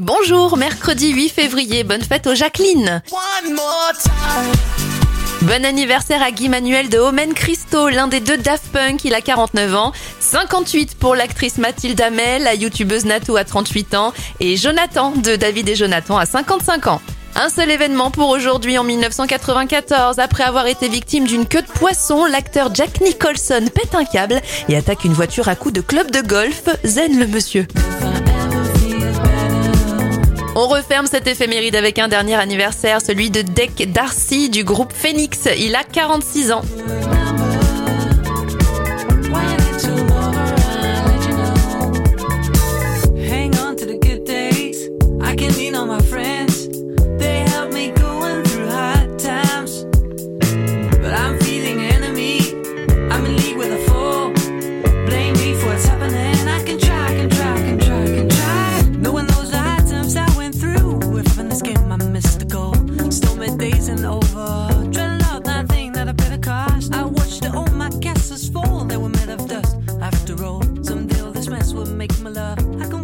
Bonjour, mercredi 8 février, bonne fête aux Jacqueline. Bon anniversaire à Guy Manuel de Omen Christo, l'un des deux Daft Punk, il a 49 ans. 58 pour l'actrice Mathilde Amel, la youtubeuse Natou à 38 ans. Et Jonathan de David et Jonathan à 55 ans. Un seul événement pour aujourd'hui en 1994. Après avoir été victime d'une queue de poisson, l'acteur Jack Nicholson pète un câble et attaque une voiture à coups de club de golf. Zen le monsieur. On referme cette éphéméride avec un dernier anniversaire, celui de Deck Darcy du groupe Phoenix. Il a 46 ans. getting over. Dreading out that thing that I paid the cost. I watched all my castles fall, they were made of dust. After all, someday all this mess will make my love. I can